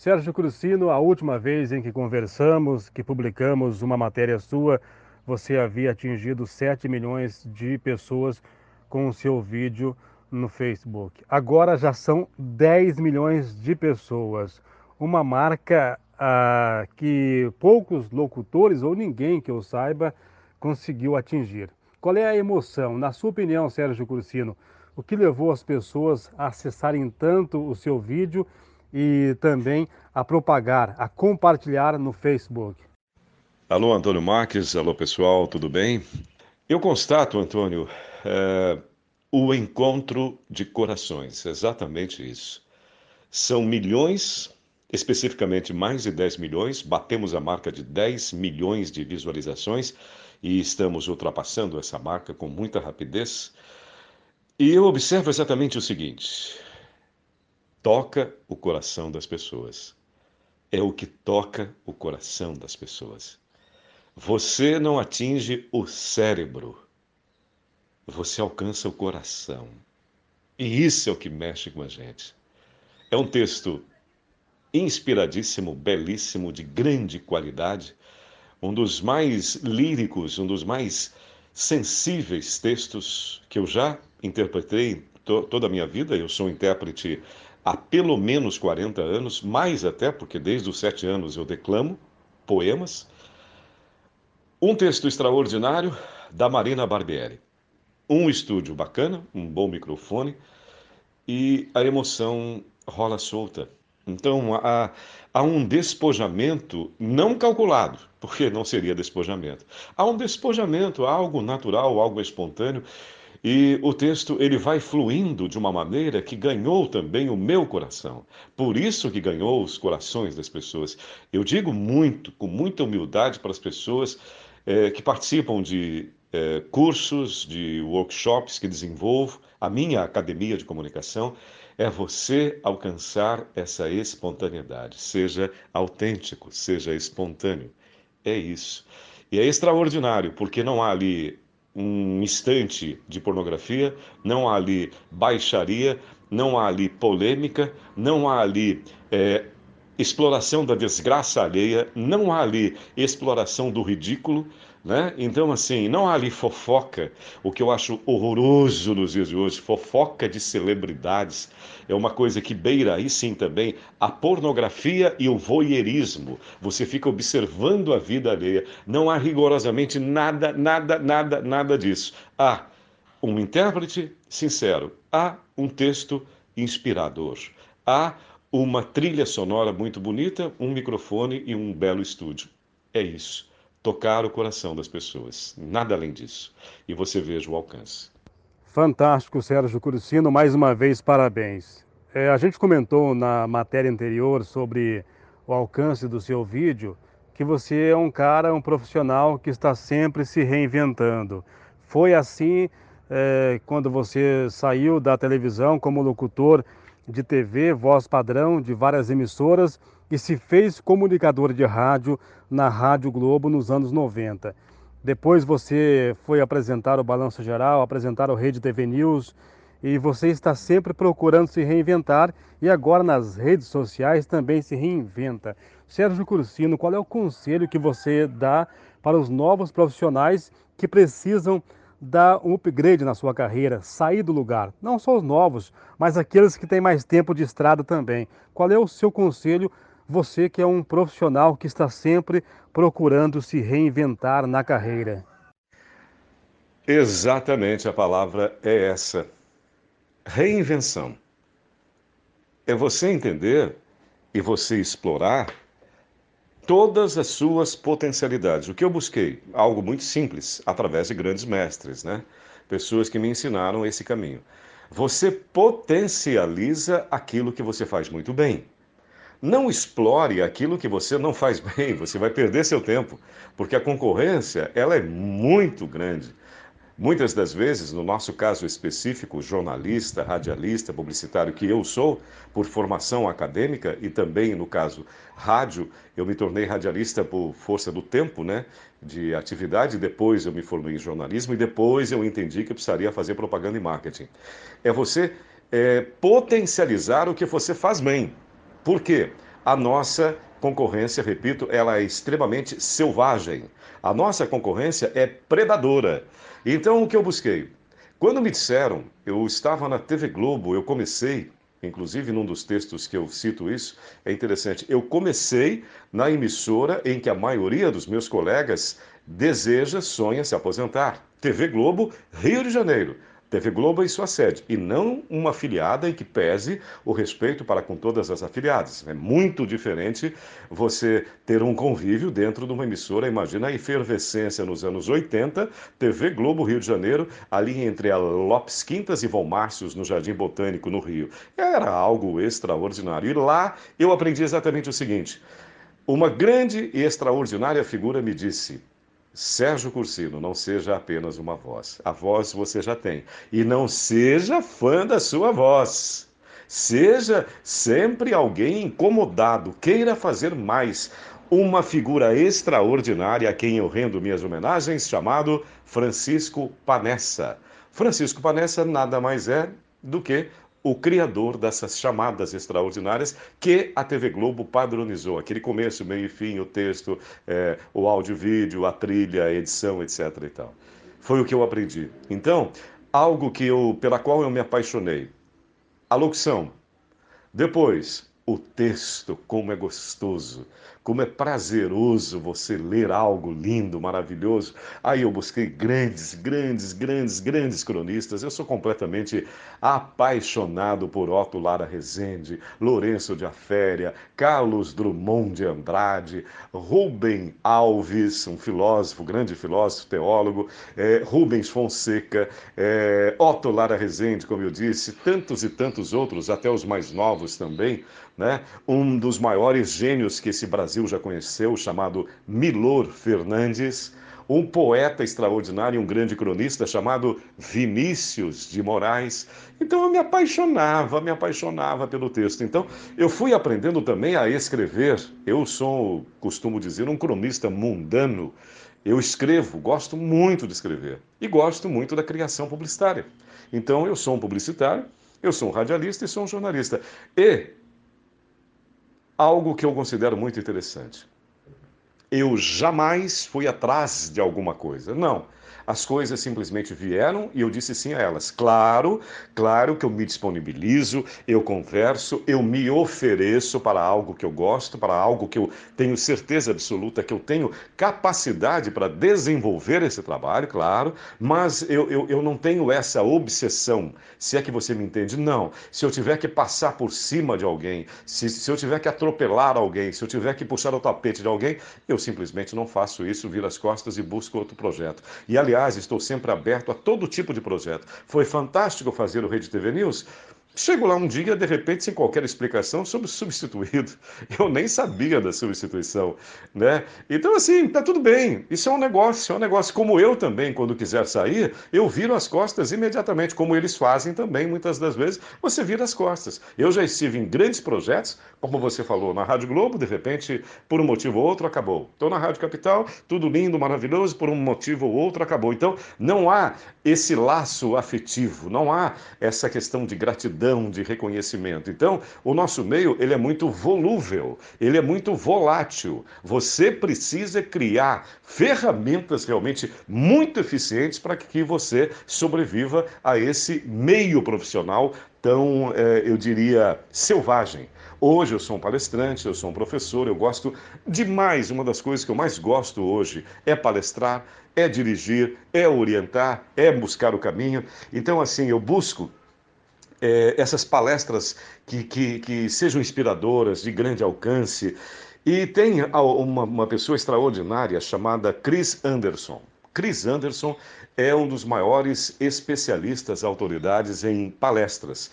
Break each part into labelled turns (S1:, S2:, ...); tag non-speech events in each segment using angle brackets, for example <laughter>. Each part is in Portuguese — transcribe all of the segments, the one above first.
S1: Sérgio Crucino, a última vez em que conversamos, que publicamos uma matéria sua, você havia atingido 7 milhões de pessoas com o seu vídeo no Facebook. Agora já são 10 milhões de pessoas. Uma marca ah, que poucos locutores ou ninguém que eu saiba conseguiu atingir. Qual é a emoção, na sua opinião, Sérgio Cursino? O que levou as pessoas a acessarem tanto o seu vídeo e também a propagar, a compartilhar no Facebook?
S2: Alô, Antônio Marques. Alô, pessoal, tudo bem? Eu constato, Antônio, é, o encontro de corações, exatamente isso. São milhões, especificamente mais de 10 milhões, batemos a marca de 10 milhões de visualizações e estamos ultrapassando essa marca com muita rapidez. E eu observo exatamente o seguinte: toca o coração das pessoas. É o que toca o coração das pessoas. Você não atinge o cérebro, você alcança o coração. E isso é o que mexe com a gente. É um texto inspiradíssimo, belíssimo, de grande qualidade, um dos mais líricos, um dos mais sensíveis textos que eu já interpretei to toda a minha vida. Eu sou intérprete há pelo menos 40 anos, mais até, porque desde os sete anos eu declamo poemas. Um texto extraordinário da Marina Barbieri. Um estúdio bacana, um bom microfone e a emoção rola solta. Então há, há um despojamento não calculado, porque não seria despojamento. Há um despojamento, algo natural, algo espontâneo, e o texto ele vai fluindo de uma maneira que ganhou também o meu coração. Por isso que ganhou os corações das pessoas. Eu digo muito, com muita humildade para as pessoas é, que participam de é, cursos, de workshops que desenvolvo, a minha academia de comunicação é você alcançar essa espontaneidade. Seja autêntico, seja espontâneo. É isso. E é extraordinário, porque não há ali um instante de pornografia, não há ali baixaria, não há ali polêmica, não há ali é, exploração da desgraça alheia, não há ali exploração do ridículo, né? Então, assim, não há ali fofoca, o que eu acho horroroso nos dias de hoje, fofoca de celebridades, é uma coisa que beira aí sim também a pornografia e o voyeurismo. Você fica observando a vida alheia, não há rigorosamente nada, nada, nada, nada disso. Há um intérprete sincero, há um texto inspirador, há uma trilha sonora muito bonita, um microfone e um belo estúdio. É isso tocar o coração das pessoas. Nada além disso. E você veja o alcance.
S1: Fantástico, Sérgio Cursino. Mais uma vez, parabéns. É, a gente comentou na matéria anterior sobre o alcance do seu vídeo que você é um cara, um profissional que está sempre se reinventando. Foi assim é, quando você saiu da televisão como locutor de TV, voz padrão de várias emissoras e se fez comunicador de rádio na Rádio Globo nos anos 90. Depois você foi apresentar o Balanço Geral, apresentar o Rede TV News e você está sempre procurando se reinventar e agora nas redes sociais também se reinventa. Sérgio Cursino, qual é o conselho que você dá para os novos profissionais que precisam dar um upgrade na sua carreira, sair do lugar? Não só os novos, mas aqueles que têm mais tempo de estrada também. Qual é o seu conselho você que é um profissional que está sempre procurando se reinventar na carreira.
S2: Exatamente, a palavra é essa. Reinvenção. É você entender e você explorar todas as suas potencialidades. O que eu busquei? Algo muito simples, através de grandes mestres, né? Pessoas que me ensinaram esse caminho. Você potencializa aquilo que você faz muito bem. Não explore aquilo que você não faz bem, você vai perder seu tempo, porque a concorrência ela é muito grande. Muitas das vezes, no nosso caso específico, jornalista, radialista, publicitário que eu sou, por formação acadêmica e também no caso rádio, eu me tornei radialista por força do tempo, né, de atividade, depois eu me formei em jornalismo e depois eu entendi que eu precisaria fazer propaganda e marketing. É você é, potencializar o que você faz bem. Por quê? A nossa concorrência, repito, ela é extremamente selvagem. A nossa concorrência é predadora. Então, o que eu busquei? Quando me disseram, eu estava na TV Globo, eu comecei, inclusive num dos textos que eu cito isso, é interessante, eu comecei na emissora em que a maioria dos meus colegas deseja, sonha se aposentar. TV Globo, Rio de Janeiro. TV Globo e sua sede, e não uma afiliada em que pese o respeito para com todas as afiliadas. É muito diferente você ter um convívio dentro de uma emissora. Imagina a efervescência nos anos 80, TV Globo Rio de Janeiro, ali entre a Lopes Quintas e Von Márcios, no Jardim Botânico, no Rio. Era algo extraordinário. E lá eu aprendi exatamente o seguinte: uma grande e extraordinária figura me disse Sérgio Cursino, não seja apenas uma voz. A voz você já tem. E não seja fã da sua voz. Seja sempre alguém incomodado, queira fazer mais. Uma figura extraordinária a quem eu rendo minhas homenagens, chamado Francisco Panessa. Francisco Panessa nada mais é do que o criador dessas chamadas extraordinárias que a TV Globo padronizou. Aquele começo, meio e fim, o texto, é, o áudio, vídeo, a trilha, a edição, etc. E tal. Foi o que eu aprendi. Então, algo que eu, pela qual eu me apaixonei. A locução. Depois, o texto, como é gostoso. Como é prazeroso você ler algo lindo, maravilhoso. Aí eu busquei grandes, grandes, grandes, grandes cronistas. Eu sou completamente apaixonado por Otto Lara Rezende, Lourenço de Aféria, Carlos Drummond de Andrade, Rubem Alves, um filósofo, grande filósofo, teólogo, é, Rubens Fonseca, é, Otto Lara Rezende, como eu disse, tantos e tantos outros, até os mais novos também. Né? Um dos maiores gênios que esse Brasil já conheceu, chamado Milor Fernandes, um poeta extraordinário, um grande cronista chamado Vinícius de Moraes. Então eu me apaixonava, me apaixonava pelo texto. Então eu fui aprendendo também a escrever. Eu sou, costumo dizer, um cronista mundano. Eu escrevo, gosto muito de escrever e gosto muito da criação publicitária. Então eu sou um publicitário, eu sou um radialista e sou um jornalista. E algo que eu considero muito interessante. Eu jamais fui atrás de alguma coisa. Não. As coisas simplesmente vieram e eu disse sim a elas. Claro, claro que eu me disponibilizo, eu converso, eu me ofereço para algo que eu gosto, para algo que eu tenho certeza absoluta que eu tenho capacidade para desenvolver esse trabalho, claro, mas eu, eu, eu não tenho essa obsessão, se é que você me entende. Não. Se eu tiver que passar por cima de alguém, se, se eu tiver que atropelar alguém, se eu tiver que puxar o tapete de alguém, eu simplesmente não faço isso, viro as costas e busco outro projeto. E aliás, Aliás, estou sempre aberto a todo tipo de projeto. Foi fantástico fazer o Rede TV News, Chego lá um dia, de repente, sem qualquer explicação, sobre substituído. <laughs> Eu nem sabia da substituição, né? Então, assim, tá tudo bem. Isso é um negócio, é um negócio. Como eu também, quando quiser sair, eu viro as costas imediatamente, como eles fazem também, muitas das vezes, você vira as costas. Eu já estive em grandes projetos, como você falou, na Rádio Globo, de repente, por um motivo ou outro, acabou. Estou na Rádio Capital, tudo lindo, maravilhoso, por um motivo ou outro, acabou. Então, não há esse laço afetivo, não há essa questão de gratidão de reconhecimento. Então, o nosso meio ele é muito volúvel, ele é muito volátil. Você precisa criar ferramentas realmente muito eficientes para que você sobreviva a esse meio profissional tão, eh, eu diria, selvagem. Hoje eu sou um palestrante, eu sou um professor, eu gosto demais. Uma das coisas que eu mais gosto hoje é palestrar, é dirigir, é orientar, é buscar o caminho. Então, assim, eu busco é, essas palestras que, que, que, sejam inspiradoras, de grande alcance. E tem uma, uma pessoa extraordinária chamada Chris Anderson. Chris Anderson é um dos maiores especialistas, autoridades em palestras.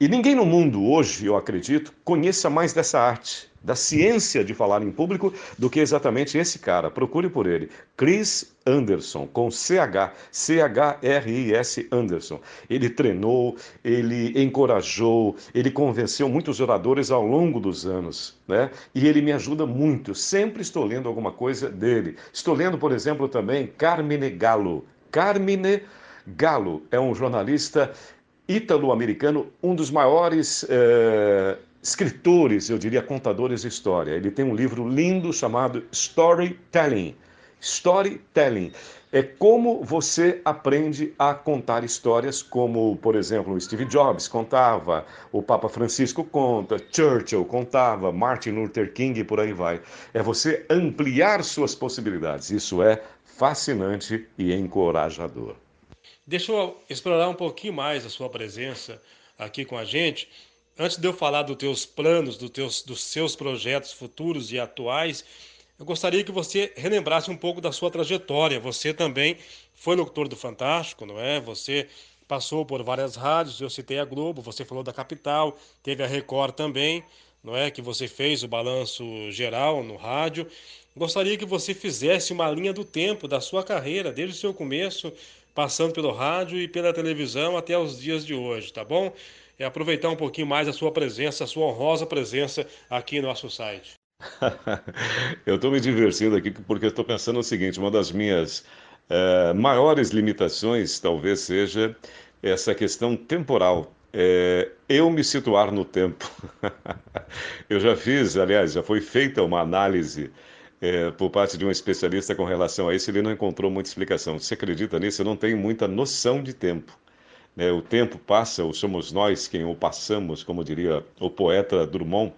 S2: E ninguém no mundo hoje, eu acredito, conheça mais dessa arte da ciência de falar em público do que exatamente esse cara. Procure por ele. Chris Anderson, com CH, C-H-R-I-S Anderson. Ele treinou, ele encorajou, ele convenceu muitos oradores ao longo dos anos, né? E ele me ajuda muito. Sempre estou lendo alguma coisa dele. Estou lendo, por exemplo, também Carmine Gallo. Carmine Gallo é um jornalista ítalo-americano, um dos maiores. Eh escritores, eu diria contadores de história. Ele tem um livro lindo chamado Storytelling. Storytelling é como você aprende a contar histórias, como, por exemplo, Steve Jobs contava, o Papa Francisco conta, Churchill contava, Martin Luther King e por aí vai. É você ampliar suas possibilidades. Isso é fascinante e encorajador.
S1: Deixa eu explorar um pouquinho mais a sua presença aqui com a gente. Antes de eu falar dos teus planos, teus, dos seus projetos futuros e atuais, eu gostaria que você relembrasse um pouco da sua trajetória. Você também foi locutor do Fantástico, não é? Você passou por várias rádios, eu citei a Globo, você falou da Capital, teve a Record também, não é? Que você fez o balanço geral no rádio. Gostaria que você fizesse uma linha do tempo da sua carreira, desde o seu começo, passando pelo rádio e pela televisão até os dias de hoje, tá bom? é aproveitar um pouquinho mais a sua presença, a sua honrosa presença aqui no nosso site. <laughs>
S2: eu estou me divertindo aqui porque estou pensando o seguinte: uma das minhas é, maiores limitações talvez seja essa questão temporal. É, eu me situar no tempo. <laughs> eu já fiz, aliás, já foi feita uma análise é, por parte de um especialista com relação a isso, ele não encontrou muita explicação. Você acredita nisso? Eu não tenho muita noção de tempo. Né? O tempo passa, ou somos nós quem o passamos, como diria o poeta Drummond.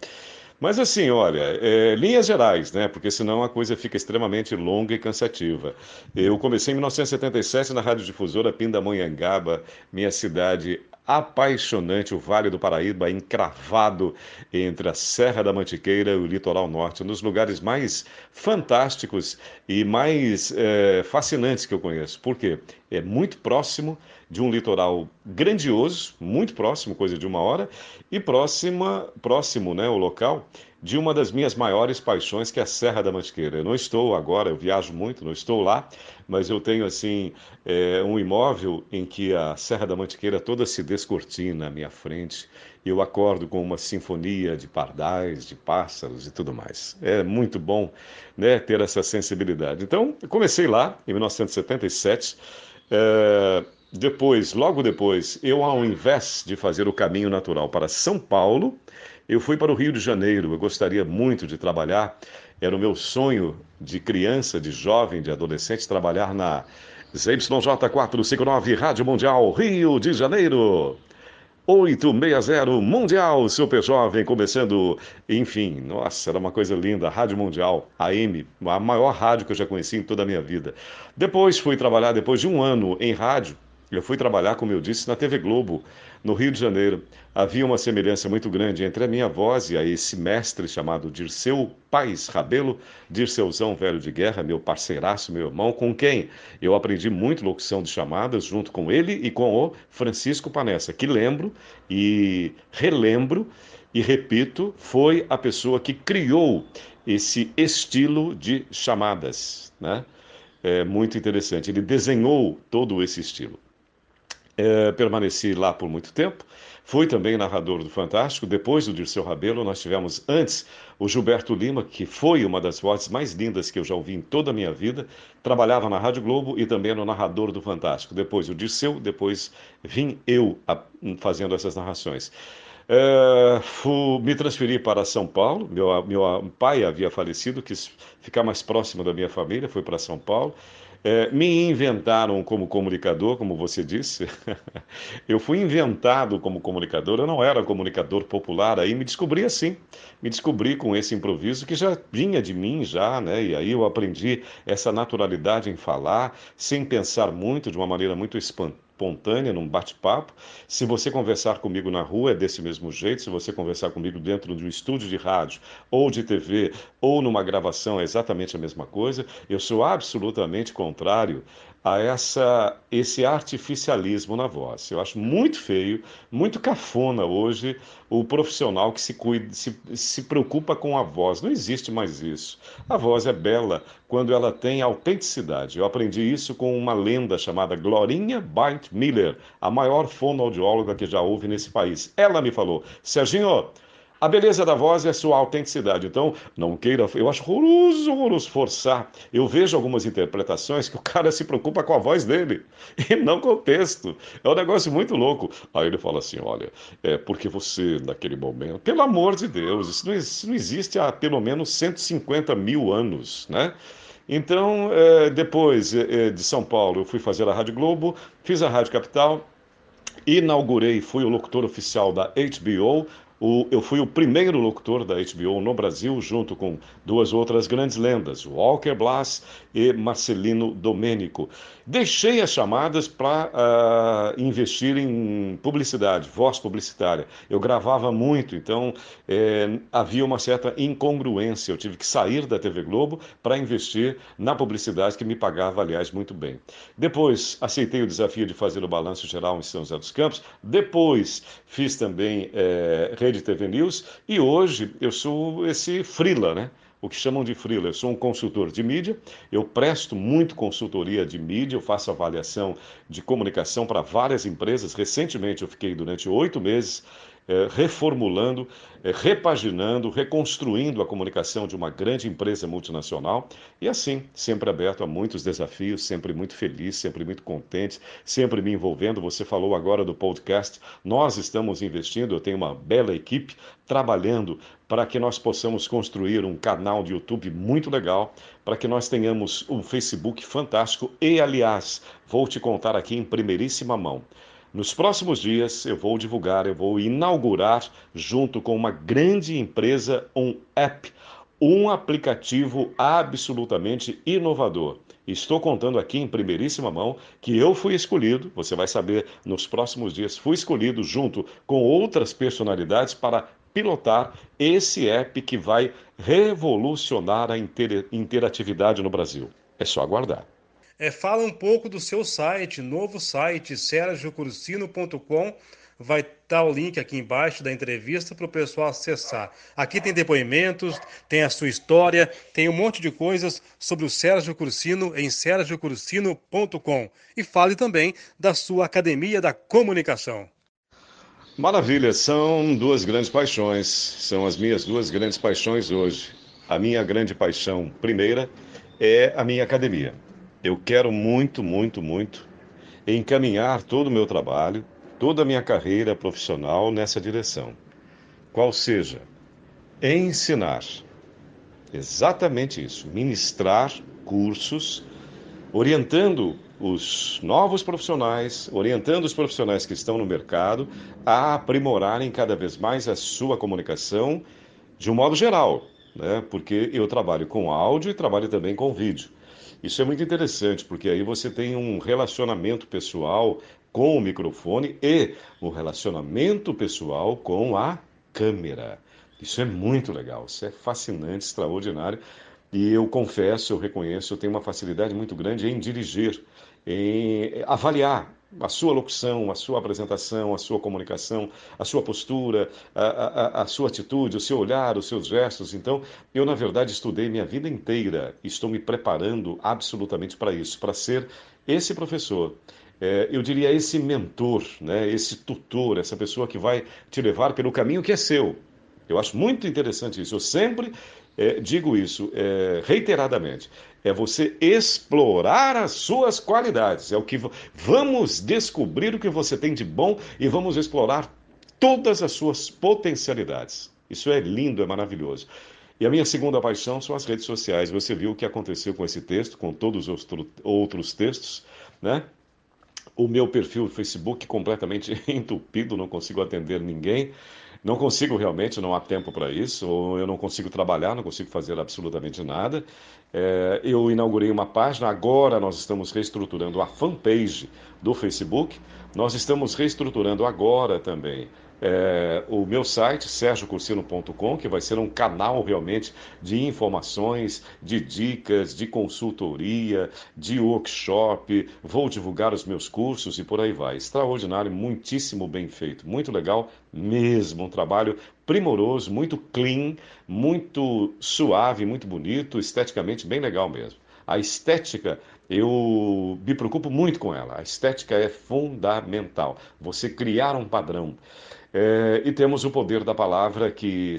S2: Mas assim, olha, é, linhas gerais, né? Porque senão a coisa fica extremamente longa e cansativa. Eu comecei em 1977 na Rádio Difusora Pindamonhangaba, minha cidade apaixonante, o Vale do Paraíba, encravado entre a Serra da Mantiqueira e o litoral norte, um dos lugares mais fantásticos e mais é, fascinantes que eu conheço. Por quê? É muito próximo de um litoral grandioso, muito próximo, coisa de uma hora, e próxima, próximo, né, o local de uma das minhas maiores paixões, que é a Serra da Mantiqueira. Eu não estou agora, eu viajo muito, não estou lá, mas eu tenho assim é, um imóvel em que a Serra da Mantiqueira toda se descortina à minha frente. E eu acordo com uma sinfonia de pardais, de pássaros e tudo mais. É muito bom né, ter essa sensibilidade. Então, comecei lá em 1977. É, depois, logo depois, eu, ao invés de fazer o caminho natural para São Paulo, eu fui para o Rio de Janeiro, eu gostaria muito de trabalhar, era o meu sonho de criança, de jovem, de adolescente, trabalhar na ZYJ459 Rádio Mundial Rio de Janeiro. 860 Mundial Super Jovem, começando, enfim, nossa, era uma coisa linda, Rádio Mundial, AM, a maior rádio que eu já conheci em toda a minha vida. Depois fui trabalhar, depois de um ano em rádio, eu fui trabalhar, como eu disse, na TV Globo, no Rio de Janeiro. Havia uma semelhança muito grande entre a minha voz e a esse mestre chamado Dirceu Pais Rabelo, Dirceuzão Velho de Guerra, meu parceiraço, meu irmão, com quem eu aprendi muito locução de chamadas, junto com ele e com o Francisco Panessa, que lembro e relembro e repito, foi a pessoa que criou esse estilo de chamadas, né? É muito interessante. Ele desenhou todo esse estilo. É, permaneci lá por muito tempo. Fui também narrador do Fantástico. Depois do Dirceu Rabelo, nós tivemos antes o Gilberto Lima, que foi uma das vozes mais lindas que eu já ouvi em toda a minha vida. Trabalhava na Rádio Globo e também no narrador do Fantástico. Depois o Dirceu, depois vim eu a, fazendo essas narrações. É, fui, me transferi para São Paulo. Meu, meu pai havia falecido, quis ficar mais próximo da minha família, fui para São Paulo. É, me inventaram como comunicador, como você disse. <laughs> eu fui inventado como comunicador, eu não era comunicador popular, aí me descobri assim. Me descobri com esse improviso que já vinha de mim já, né? E aí eu aprendi essa naturalidade em falar, sem pensar muito, de uma maneira muito espontânea espontânea, num bate-papo. Se você conversar comigo na rua, é desse mesmo jeito. Se você conversar comigo dentro de um estúdio de rádio, ou de TV, ou numa gravação, é exatamente a mesma coisa. Eu sou absolutamente contrário a essa, esse artificialismo na voz. Eu acho muito feio, muito cafona hoje o profissional que se, cuida, se, se preocupa com a voz. Não existe mais isso. A voz é bela quando ela tem autenticidade. Eu aprendi isso com uma lenda chamada Glorinha Bite Miller, a maior fonoaudióloga que já houve nesse país. Ela me falou, Serginho, A beleza da voz é a sua autenticidade. Então, não queira, eu acho horroroso, horroroso forçar. Eu vejo algumas interpretações que o cara se preocupa com a voz dele <laughs> e não com o texto. É um negócio muito louco. Aí ele fala assim: olha, é porque você, naquele momento, pelo amor de Deus, isso não, isso não existe há pelo menos 150 mil anos, né? Então, é, depois é, de São Paulo, eu fui fazer a Rádio Globo, fiz a Rádio Capital, inaugurei, fui o locutor oficial da HBO, o, eu fui o primeiro locutor da HBO no Brasil, junto com duas outras grandes lendas, Walker Blas e Marcelino Domênico. Deixei as chamadas para uh, ah, investir em publicidade, voz publicitária. Eu gravava muito, então eh, havia uma certa incongruência. Eu tive que sair da TV Globo para investir na publicidade, que me pagava, aliás, muito bem. Depois, aceitei o desafio de fazer o balanço geral em São José dos Campos. Depois, fiz também eh, Rede TV News. E hoje eu sou esse frila, né? o que chamam de freela. Eu sou um consultor de mídia, eu presto muito consultoria de mídia, eu faço avaliação de comunicação para várias empresas. Recentemente eu fiquei durante oito meses é, reformulando, é, repaginando, reconstruindo a comunicação de uma grande empresa multinacional e assim, sempre aberto a muitos desafios, sempre muito feliz, sempre muito contente, sempre me envolvendo. Você falou agora do podcast, nós estamos investindo, eu tenho uma bela equipe trabalhando para que nós possamos construir um canal de YouTube muito legal, para que nós tenhamos um Facebook fantástico e, aliás, vou te contar aqui em primeiríssima mão. Nos próximos dias eu vou divulgar, eu vou inaugurar, junto com uma grande empresa, um app, um aplicativo absolutamente inovador. Estou contando aqui em primeiríssima mão que eu fui escolhido, você vai saber nos próximos dias, fui escolhido junto com outras personalidades para pilotar esse app que vai revolucionar a interatividade no Brasil. É só aguardar.
S1: É, fala um pouco do seu site, novo site, sergiocursino.com. Vai estar tá o link aqui embaixo da entrevista para o pessoal acessar. Aqui tem depoimentos, tem a sua história, tem um monte de coisas sobre o Sérgio Cursino em sergiocursino.com. E fale também da sua Academia da Comunicação.
S2: Maravilha, são duas grandes paixões, são as minhas duas grandes paixões hoje. A minha grande paixão primeira é a minha academia. Eu quero muito, muito, muito encaminhar todo o meu trabalho, toda a minha carreira profissional nessa direção. Qual seja, ensinar. Exatamente isso, ministrar cursos, orientando os novos profissionais, orientando os profissionais que estão no mercado a aprimorarem cada vez mais a sua comunicação de um modo geral, né? porque eu trabalho com áudio e trabalho também com vídeo. Isso é muito interessante, porque aí você tem um relacionamento pessoal com o microfone e um relacionamento pessoal com a câmera. Isso é muito legal, isso é fascinante, extraordinário. E eu confesso, eu reconheço, eu tenho uma facilidade muito grande em dirigir, em avaliar a sua locução, a sua apresentação, a sua comunicação, a sua postura, a, a, a, sua atitude, o seu olhar, os seus gestos. Então, eu, na verdade, estudei minha vida inteira e estou me preparando absolutamente para isso, para ser esse professor. É, eu diria esse mentor, né, esse tutor, essa pessoa que vai te levar pelo caminho que é seu. Eu acho muito interessante isso. Eu sempre é, digo isso é, reiteradamente, é você explorar as suas qualidades. É o que vamos descobrir o que você tem de bom e vamos explorar todas as suas potencialidades. Isso é lindo, é maravilhoso. E a minha segunda paixão são as redes sociais. Você viu o que aconteceu com esse texto, com todos os outros textos, né? O meu perfil do Facebook completamente <laughs> entupido, não consigo atender ninguém. Não consigo realmente, não há tempo para isso, ou eu não consigo trabalhar, não consigo fazer absolutamente nada. É, eu inaugurei uma página, agora nós estamos reestruturando a fanpage do Facebook, nós estamos reestruturando agora também é, o meu site, sergiocursino.com, que vai ser um canal realmente de informações, de dicas, de consultoria, de workshop. Vou divulgar os meus cursos e por aí vai. Extraordinário, muitíssimo bem feito, muito legal mesmo. Um trabalho primoroso, muito clean, muito suave, muito bonito, esteticamente bem legal mesmo. A estética, eu me preocupo muito com ela. A estética é fundamental. Você criar um padrão. É, e temos o poder da palavra que,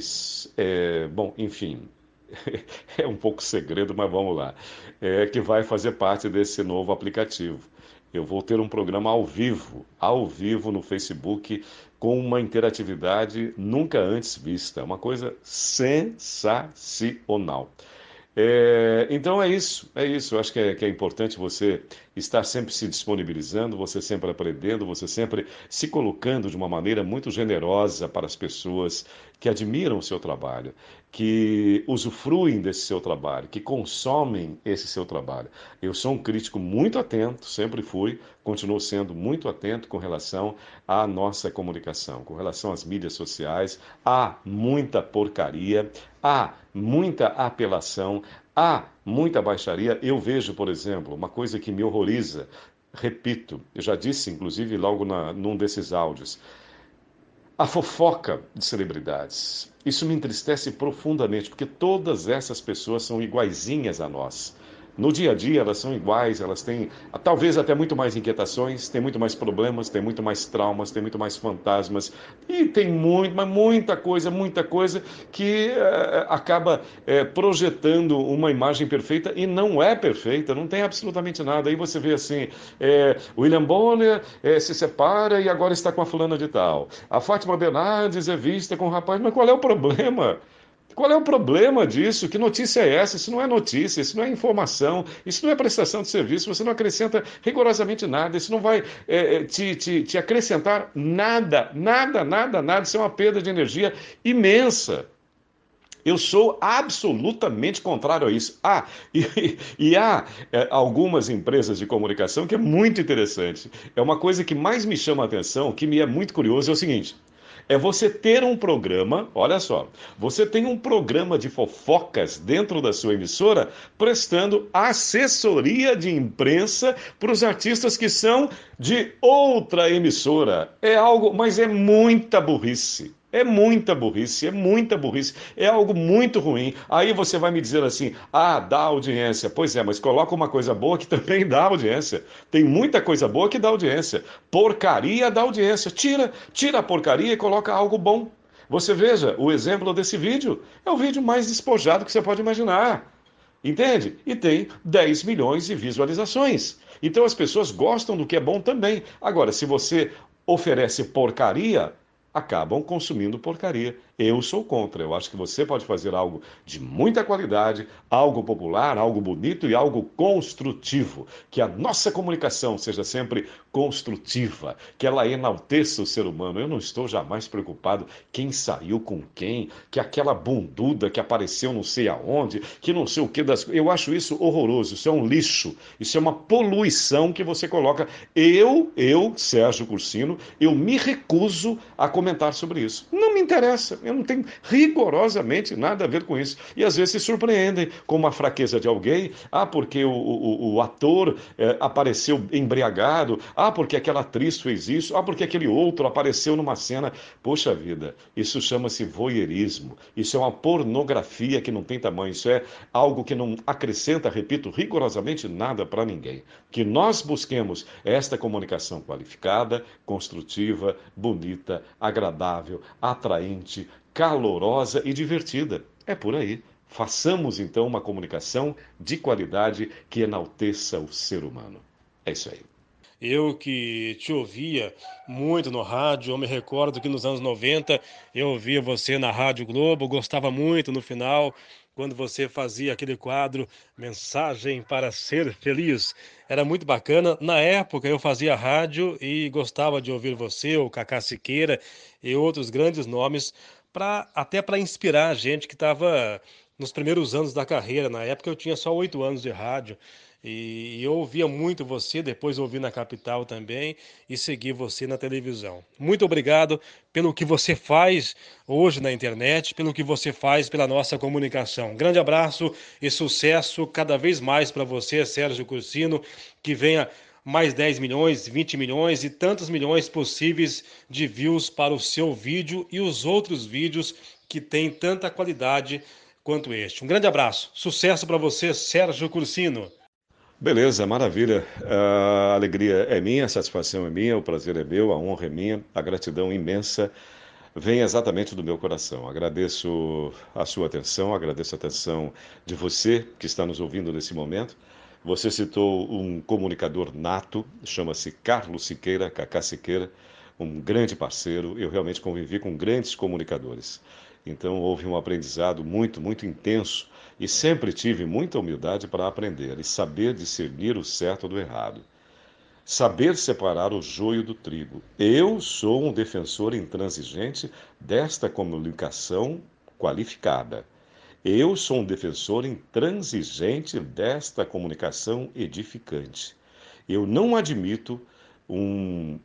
S2: é, bom, enfim, <laughs> é um pouco segredo, mas vamos lá, é, que vai fazer parte desse novo aplicativo. Eu vou ter um programa ao vivo, ao vivo no Facebook, com uma interatividade nunca antes vista. Uma coisa sensacional. É, então é isso, é isso. Eu acho que é, que é, importante você estar sempre se disponibilizando, você sempre aprendendo, você sempre se colocando de uma maneira muito generosa para as pessoas que admiram o seu trabalho, que usufruem desse seu trabalho, que consomem esse seu trabalho. Eu sou um crítico muito atento, sempre fui, continuo sendo muito atento com relação à nossa comunicação, com relação às mídias sociais. Há muita porcaria, há muita apelação, há muita baixaria. Eu vejo, por exemplo, uma coisa que me horroriza. Repito, eu já disse, inclusive, logo na, num desses áudios a fofoca de celebridades. Isso me entristece profundamente, porque todas essas pessoas são iguaizinhas a nós. No dia a dia elas são iguais, elas têm talvez até muito mais inquietações, têm muito mais problemas, têm muito mais traumas, têm muito mais fantasmas e tem muito, mas muita coisa, muita coisa que é, acaba é, projetando uma imagem perfeita e não é perfeita, não tem absolutamente nada. Aí você vê assim, é, William Bonner se separa e agora está com a fulana de tal. A Fátima Bernardes é vista com o rapaz, mas qual é o problema? Qual é o problema disso? Que notícia é essa? Isso não é notícia, isso não é informação, isso não é prestação de serviço, você não acrescenta rigorosamente nada, isso não vai é, te, te, te acrescentar nada, nada, nada, nada. Isso é uma perda de energia imensa. Eu sou absolutamente contrário a isso. Ah, <laughs> e, e há é, algumas empresas de comunicação que é muito interessante. É uma coisa que mais me chama a atenção, que me é muito curioso, é o seguinte é você ter um programa, olha só, você tem um programa de fofocas dentro da sua emissora, prestando assessoria de imprensa para os artistas que são de outra emissora. É algo, mas é muita burrice. É muita burrice, é muita burrice, é algo muito ruim. Aí você vai me dizer assim: ah, dá audiência. Pois é, mas coloca uma coisa boa que <laughs> também dá audiência. Tem muita coisa boa que dá audiência. Porcaria dá audiência. Tira, tira a porcaria e coloca algo bom. Você veja, o exemplo desse vídeo é o vídeo mais despojado que você pode imaginar. Entende? E tem 10 milhões de visualizações. Então as pessoas gostam do que é bom também. Agora, se você oferece porcaria, acabam consumindo porcaria. Eu sou contra. Eu acho que você pode fazer algo de muita qualidade, algo popular, algo bonito e algo construtivo. Que a nossa comunicação seja sempre construtiva, que ela enalteça o ser humano. Eu não estou jamais preocupado quem saiu com quem, que aquela bunduda que apareceu não sei aonde, que não sei o que das. Eu acho isso horroroso. Isso é um lixo. Isso é uma poluição que você coloca. Eu, eu, Sérgio Cursino, eu me recuso a comentar sobre isso. Não me interessa, eu não tenho rigorosamente nada a ver com isso. E às vezes se surpreendem com uma fraqueza de alguém, ah, porque o, o, o ator é, apareceu embriagado, ah, porque aquela atriz fez isso, ah, porque aquele outro apareceu numa cena. Poxa vida, isso chama-se voyeurismo, isso é uma pornografia que não tem tamanho, isso é algo que não acrescenta, repito, rigorosamente nada para ninguém. Que nós busquemos esta comunicação qualificada, construtiva, bonita, agradável, atraente, calorosa e divertida. É por aí. Façamos então uma comunicação de qualidade que enalteça o ser humano. É isso aí.
S1: Eu que te ouvia muito no rádio, eu me recordo que nos anos 90 eu ouvia você na Rádio Globo, gostava muito no final, quando você fazia aquele quadro Mensagem para Ser Feliz. Era muito bacana. Na época eu fazia rádio e gostava de ouvir você, o Cacá Siqueira e outros grandes nomes, pra, até para inspirar a gente que estava nos primeiros anos da carreira. Na época eu tinha só oito anos de rádio. E eu ouvia muito você, depois ouvi na capital também e segui você na televisão. Muito obrigado pelo que você faz hoje na internet, pelo que você faz pela nossa comunicação. grande abraço e sucesso cada vez mais para você, Sérgio Cursino, que venha mais 10 milhões, 20 milhões e tantos milhões possíveis de views para o seu vídeo e os outros vídeos que têm tanta qualidade quanto este. Um grande abraço, sucesso para você, Sérgio Cursino.
S2: Beleza, maravilha. A alegria é minha, a satisfação é minha, o prazer é meu, a honra é minha, a gratidão imensa vem exatamente do meu coração. Agradeço a sua atenção, agradeço a atenção de você que está nos ouvindo nesse momento. Você citou um comunicador nato, chama-se Carlos Siqueira, Cacá Siqueira, um grande parceiro. Eu realmente convivi com grandes comunicadores. Então houve um aprendizado muito, muito intenso e sempre tive muita humildade para aprender e saber discernir o certo do errado saber separar o joio do trigo. Eu sou um defensor intransigente desta comunicação qualificada. Eu sou um defensor intransigente desta comunicação edificante. Eu não admito um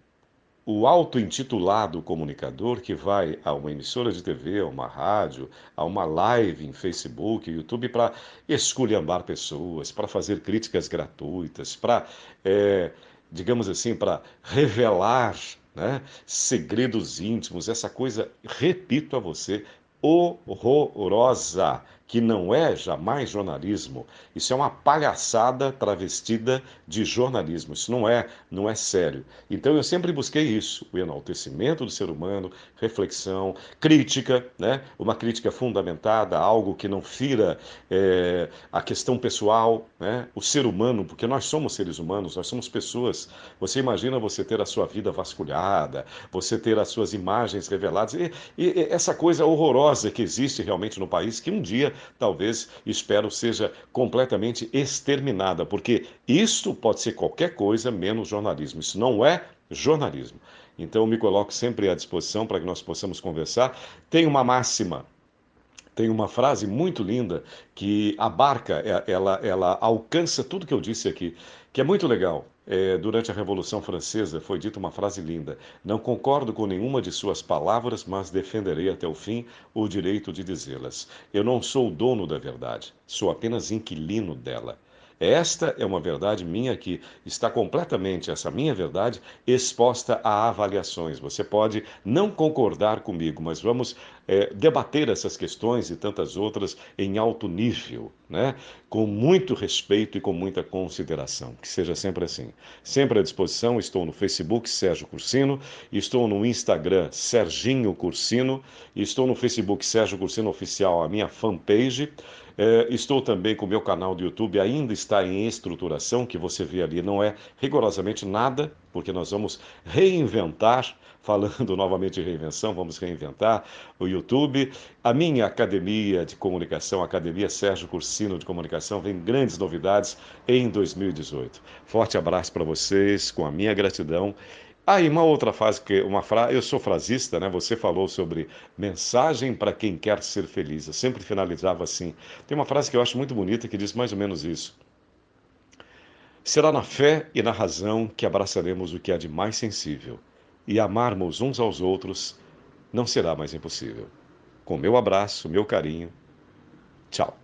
S2: o auto-intitulado comunicador que vai a uma emissora de TV, a uma rádio, a uma live em Facebook, YouTube, para esculhambar pessoas, para fazer críticas gratuitas, para é, digamos assim, para revelar né, segredos íntimos, essa coisa, repito a você, horrorosa que não é jamais jornalismo. Isso é uma palhaçada travestida de jornalismo. Isso não é, não é sério. Então eu sempre busquei isso, o enaltecimento do ser humano, reflexão, crítica, né? Uma crítica fundamentada, algo que não fira é, a questão pessoal, né? O ser humano, porque nós somos seres humanos, nós somos pessoas. Você imagina você ter a sua vida vasculhada, você ter as suas imagens reveladas e, e essa coisa horrorosa que existe realmente no país que um dia talvez, espero, seja completamente exterminada, porque isto pode ser qualquer coisa menos jornalismo. Isso não é jornalismo. Então, me coloco sempre à disposição para que nós possamos conversar. Tem uma máxima tem uma frase muito linda que abarca, é, ela, ela alcança tudo que eu disse aqui, que é muito legal. É, durante a Revolução Francesa foi dita uma frase linda: Não concordo com nenhuma de suas palavras, mas defenderei até o fim o direito de dizê-las. Eu não sou o dono da verdade, sou apenas inquilino dela. Esta é uma verdade minha que está completamente, essa minha verdade, exposta a avaliações. Você pode não concordar comigo, mas vamos é, debater essas questões e tantas outras em alto nível, né? com muito respeito e com muita consideração. Que seja sempre assim. Sempre à disposição, estou no Facebook Sérgio Cursino, estou no Instagram Serginho Cursino, estou no Facebook Sérgio Cursino Oficial, a minha fanpage. É, estou também com o meu canal do YouTube, ainda está em estruturação, que você vê ali, não é rigorosamente nada, porque nós vamos reinventar, <laughs> falando novamente de reinvenção, vamos reinventar o YouTube. A minha academia de comunicação, a Academia Sérgio Cursino de Comunicação, vem grandes novidades em 2018. Forte abraço para vocês, com a minha gratidão ah, e uma outra frase, que uma frase, eu sou frasista, né? Você falou sobre mensagem para quem quer ser feliz. Eu sempre finalizava assim. Tem uma frase que eu acho muito bonita que diz mais ou menos isso. Será na fé e na razão que abraçaremos o que há de mais sensível e amarmos uns aos outros não será mais impossível. Com meu abraço, meu carinho. Tchau.